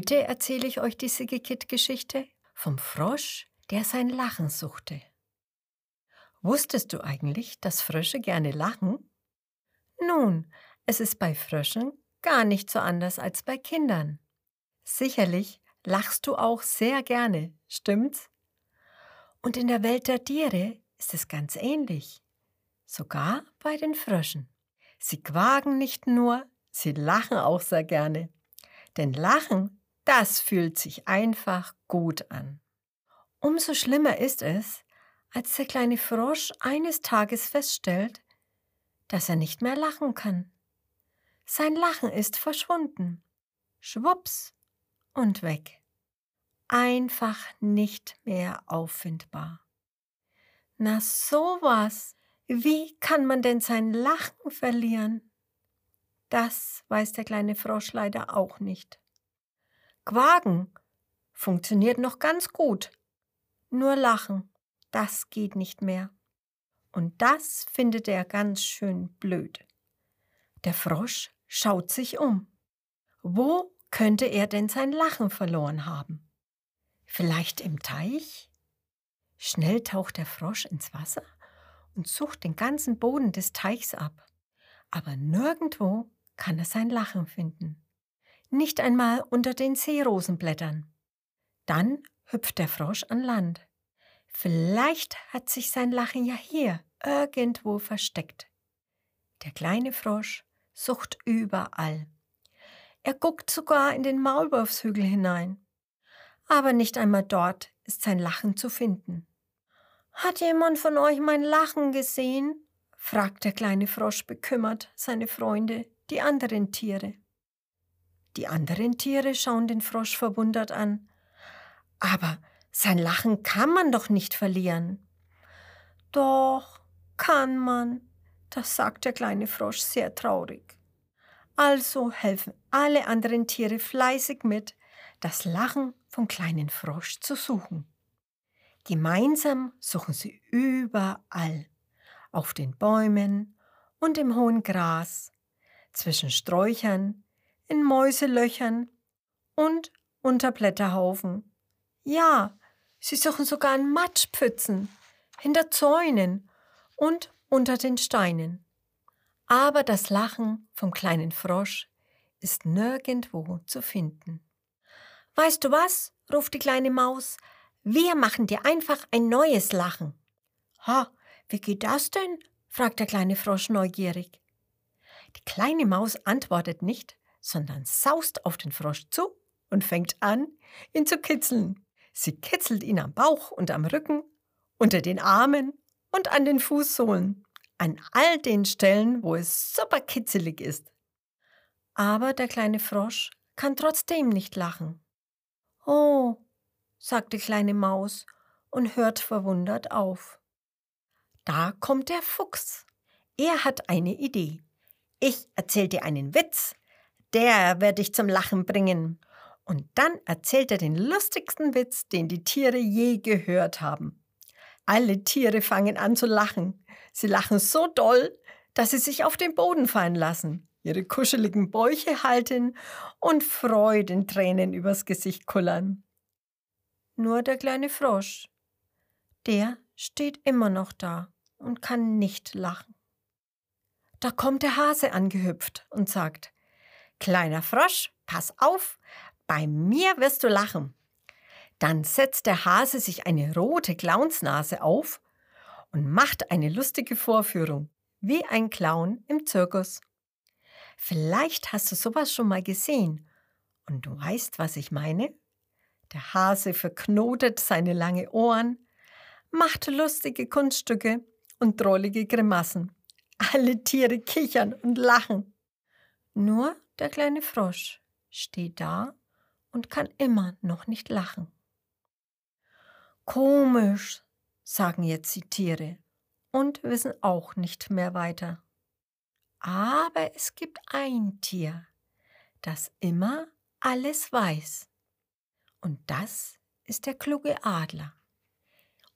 Heute erzähle ich euch die Sigekit-Geschichte vom Frosch, der sein Lachen suchte. Wusstest du eigentlich, dass Frösche gerne lachen? Nun, es ist bei Fröschen gar nicht so anders als bei Kindern. Sicherlich lachst du auch sehr gerne, stimmt's? Und in der Welt der Tiere ist es ganz ähnlich. Sogar bei den Fröschen. Sie quaken nicht nur, sie lachen auch sehr gerne. Denn Lachen, das fühlt sich einfach gut an. Umso schlimmer ist es, als der kleine Frosch eines Tages feststellt, dass er nicht mehr lachen kann. Sein Lachen ist verschwunden. Schwups und weg. Einfach nicht mehr auffindbar. Na sowas. Wie kann man denn sein Lachen verlieren? Das weiß der kleine Frosch leider auch nicht. Quaken funktioniert noch ganz gut. Nur Lachen, das geht nicht mehr. Und das findet er ganz schön blöd. Der Frosch schaut sich um. Wo könnte er denn sein Lachen verloren haben? Vielleicht im Teich? Schnell taucht der Frosch ins Wasser und sucht den ganzen Boden des Teichs ab. Aber nirgendwo kann er sein Lachen finden. Nicht einmal unter den Seerosenblättern. Dann hüpft der Frosch an Land. Vielleicht hat sich sein Lachen ja hier irgendwo versteckt. Der kleine Frosch sucht überall. Er guckt sogar in den Maulwurfshügel hinein. Aber nicht einmal dort ist sein Lachen zu finden. Hat jemand von euch mein Lachen gesehen? fragt der kleine Frosch bekümmert seine Freunde, die anderen Tiere. Die anderen Tiere schauen den Frosch verwundert an. Aber sein Lachen kann man doch nicht verlieren. Doch, kann man, das sagt der kleine Frosch sehr traurig. Also helfen alle anderen Tiere fleißig mit, das Lachen vom kleinen Frosch zu suchen. Gemeinsam suchen sie überall, auf den Bäumen und im hohen Gras, zwischen Sträuchern, in Mäuselöchern und unter Blätterhaufen. Ja, sie suchen sogar in Matschpfützen, hinter Zäunen und unter den Steinen. Aber das Lachen vom kleinen Frosch ist nirgendwo zu finden. Weißt du was? ruft die kleine Maus. Wir machen dir einfach ein neues Lachen. Ha, wie geht das denn? fragt der kleine Frosch neugierig. Die kleine Maus antwortet nicht, sondern saust auf den Frosch zu und fängt an, ihn zu kitzeln. Sie kitzelt ihn am Bauch und am Rücken, unter den Armen und an den Fußsohlen, an all den Stellen, wo es super kitzelig ist. Aber der kleine Frosch kann trotzdem nicht lachen. Oh, sagt die kleine Maus und hört verwundert auf. Da kommt der Fuchs. Er hat eine Idee. Ich erzähl dir einen Witz. Der wird dich zum Lachen bringen. Und dann erzählt er den lustigsten Witz, den die Tiere je gehört haben. Alle Tiere fangen an zu lachen. Sie lachen so doll, dass sie sich auf den Boden fallen lassen, ihre kuscheligen Bäuche halten und Freudentränen übers Gesicht kullern. Nur der kleine Frosch, der steht immer noch da und kann nicht lachen. Da kommt der Hase angehüpft und sagt, Kleiner Frosch, pass auf, bei mir wirst du lachen. Dann setzt der Hase sich eine rote Clownsnase auf und macht eine lustige Vorführung, wie ein Clown im Zirkus. Vielleicht hast du sowas schon mal gesehen und du weißt, was ich meine? Der Hase verknotet seine lange Ohren, macht lustige Kunststücke und drollige Grimassen. Alle Tiere kichern und lachen. Nur der kleine Frosch steht da und kann immer noch nicht lachen. Komisch, sagen jetzt die Tiere und wissen auch nicht mehr weiter. Aber es gibt ein Tier, das immer alles weiß. Und das ist der kluge Adler.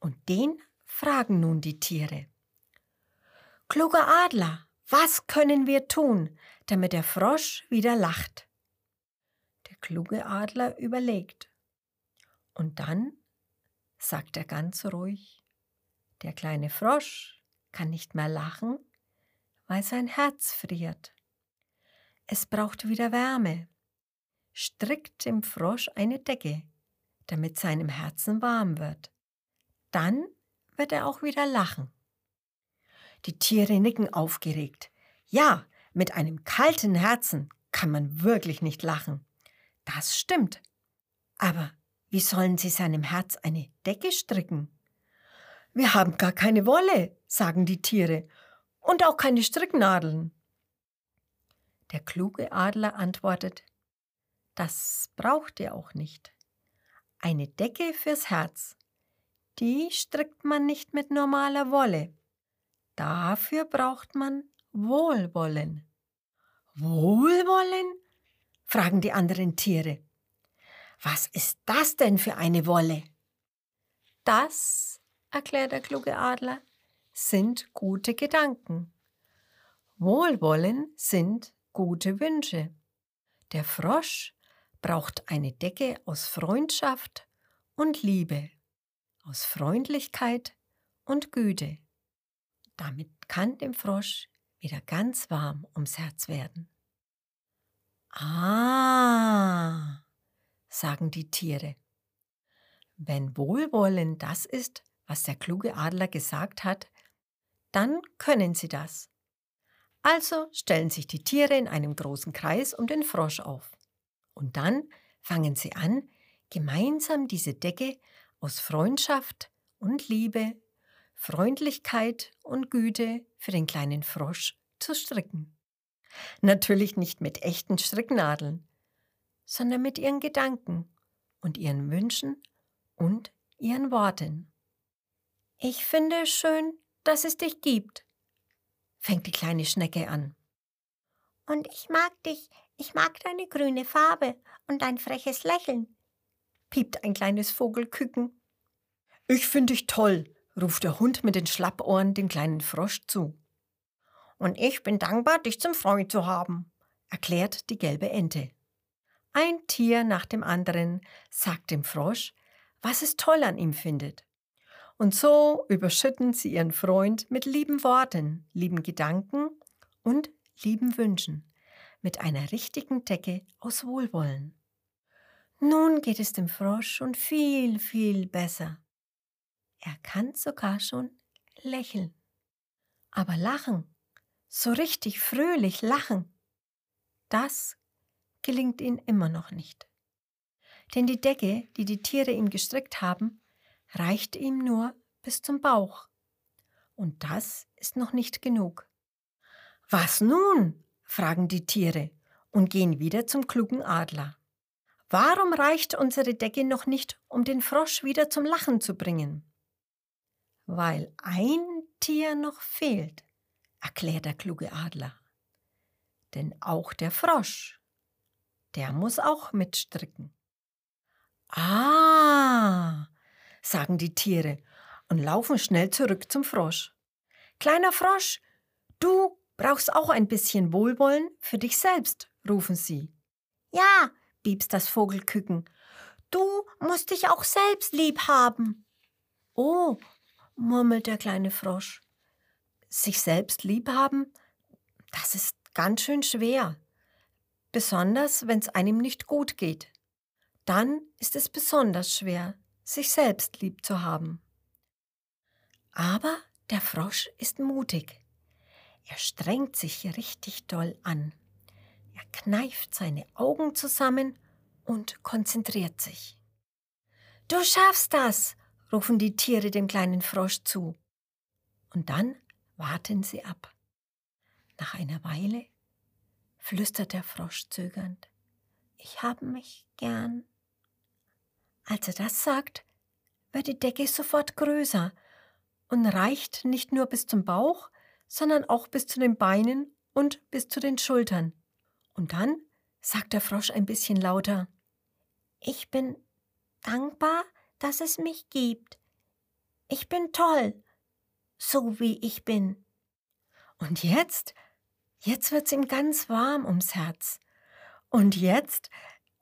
Und den fragen nun die Tiere. Kluger Adler, was können wir tun, damit der Frosch wieder lacht? Der kluge Adler überlegt. Und dann sagt er ganz ruhig, der kleine Frosch kann nicht mehr lachen, weil sein Herz friert. Es braucht wieder Wärme. Strickt dem Frosch eine Decke, damit seinem Herzen warm wird. Dann wird er auch wieder lachen. Die Tiere nicken aufgeregt. Ja, mit einem kalten Herzen kann man wirklich nicht lachen. Das stimmt. Aber wie sollen sie seinem Herz eine Decke stricken? Wir haben gar keine Wolle, sagen die Tiere, und auch keine Stricknadeln. Der kluge Adler antwortet, das braucht ihr auch nicht. Eine Decke fürs Herz, die strickt man nicht mit normaler Wolle. Dafür braucht man Wohlwollen. Wohlwollen? fragen die anderen Tiere. Was ist das denn für eine Wolle? Das, erklärt der kluge Adler, sind gute Gedanken. Wohlwollen sind gute Wünsche. Der Frosch braucht eine Decke aus Freundschaft und Liebe, aus Freundlichkeit und Güte. Damit kann dem Frosch wieder ganz warm ums Herz werden. Ah, sagen die Tiere. Wenn Wohlwollen das ist, was der kluge Adler gesagt hat, dann können sie das. Also stellen sich die Tiere in einem großen Kreis um den Frosch auf. Und dann fangen sie an, gemeinsam diese Decke aus Freundschaft und Liebe, Freundlichkeit und Güte für den kleinen Frosch zu stricken. Natürlich nicht mit echten Stricknadeln, sondern mit ihren Gedanken und ihren Wünschen und ihren Worten. Ich finde es schön, dass es dich gibt, fängt die kleine Schnecke an. Und ich mag dich, ich mag deine grüne Farbe und dein freches Lächeln, piept ein kleines Vogelküken. Ich finde dich toll, ruft der Hund mit den Schlappohren dem kleinen Frosch zu. Und ich bin dankbar, dich zum Freund zu haben, erklärt die gelbe Ente. Ein Tier nach dem anderen sagt dem Frosch, was es toll an ihm findet. Und so überschütten sie ihren Freund mit lieben Worten, lieben Gedanken und lieben Wünschen, mit einer richtigen Decke aus Wohlwollen. Nun geht es dem Frosch schon viel, viel besser. Er kann sogar schon lächeln. Aber lachen so richtig fröhlich lachen, das gelingt ihm immer noch nicht. Denn die Decke, die die Tiere ihm gestrickt haben, reicht ihm nur bis zum Bauch. Und das ist noch nicht genug. Was nun? fragen die Tiere und gehen wieder zum klugen Adler. Warum reicht unsere Decke noch nicht, um den Frosch wieder zum Lachen zu bringen? Weil ein Tier noch fehlt erklärt der kluge Adler. Denn auch der Frosch, der muss auch mitstricken. Ah, sagen die Tiere und laufen schnell zurück zum Frosch. Kleiner Frosch, du brauchst auch ein bisschen Wohlwollen für dich selbst, rufen sie. Ja, piepst das Vogelküken, du musst dich auch selbst lieb haben. Oh, murmelt der kleine Frosch sich selbst lieb haben, das ist ganz schön schwer. Besonders, wenn es einem nicht gut geht. Dann ist es besonders schwer, sich selbst lieb zu haben. Aber der Frosch ist mutig. Er strengt sich richtig doll an. Er kneift seine Augen zusammen und konzentriert sich. Du schaffst das, rufen die Tiere dem kleinen Frosch zu. Und dann warten Sie ab. Nach einer Weile flüstert der Frosch zögernd, ich habe mich gern. Als er das sagt, wird die Decke sofort größer und reicht nicht nur bis zum Bauch, sondern auch bis zu den Beinen und bis zu den Schultern. Und dann sagt der Frosch ein bisschen lauter, ich bin dankbar, dass es mich gibt. Ich bin toll so wie ich bin. Und jetzt, jetzt wird's ihm ganz warm ums Herz. Und jetzt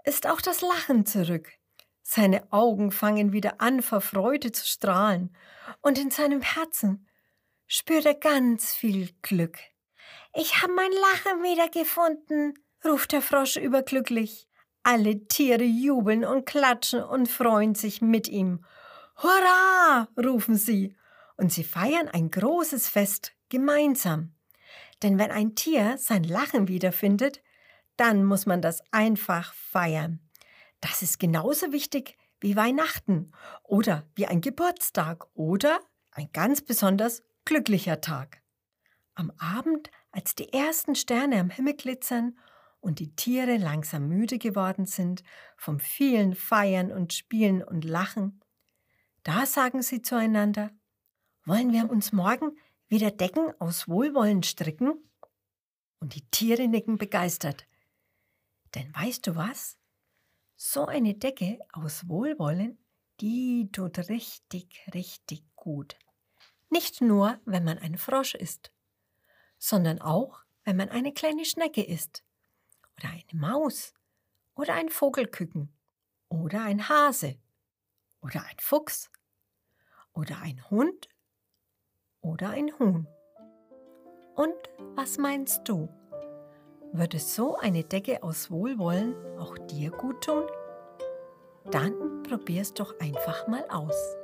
ist auch das Lachen zurück. Seine Augen fangen wieder an, vor Freude zu strahlen, und in seinem Herzen spürt er ganz viel Glück. Ich habe mein Lachen wiedergefunden, ruft der Frosch überglücklich. Alle Tiere jubeln und klatschen und freuen sich mit ihm. Hurra! rufen sie, und sie feiern ein großes Fest gemeinsam. Denn wenn ein Tier sein Lachen wiederfindet, dann muss man das einfach feiern. Das ist genauso wichtig wie Weihnachten oder wie ein Geburtstag oder ein ganz besonders glücklicher Tag. Am Abend, als die ersten Sterne am Himmel glitzern und die Tiere langsam müde geworden sind vom vielen Feiern und Spielen und Lachen, da sagen sie zueinander, wollen wir uns morgen wieder Decken aus Wohlwollen stricken? Und die Tiere nicken begeistert. Denn weißt du was? So eine Decke aus Wohlwollen, die tut richtig, richtig gut. Nicht nur, wenn man ein Frosch ist, sondern auch, wenn man eine kleine Schnecke ist oder eine Maus oder ein Vogelküken oder ein Hase oder ein Fuchs oder ein Hund oder ein Huhn. Und was meinst du? Würde so eine Decke aus Wohlwollen auch dir gut tun? Dann probier's doch einfach mal aus.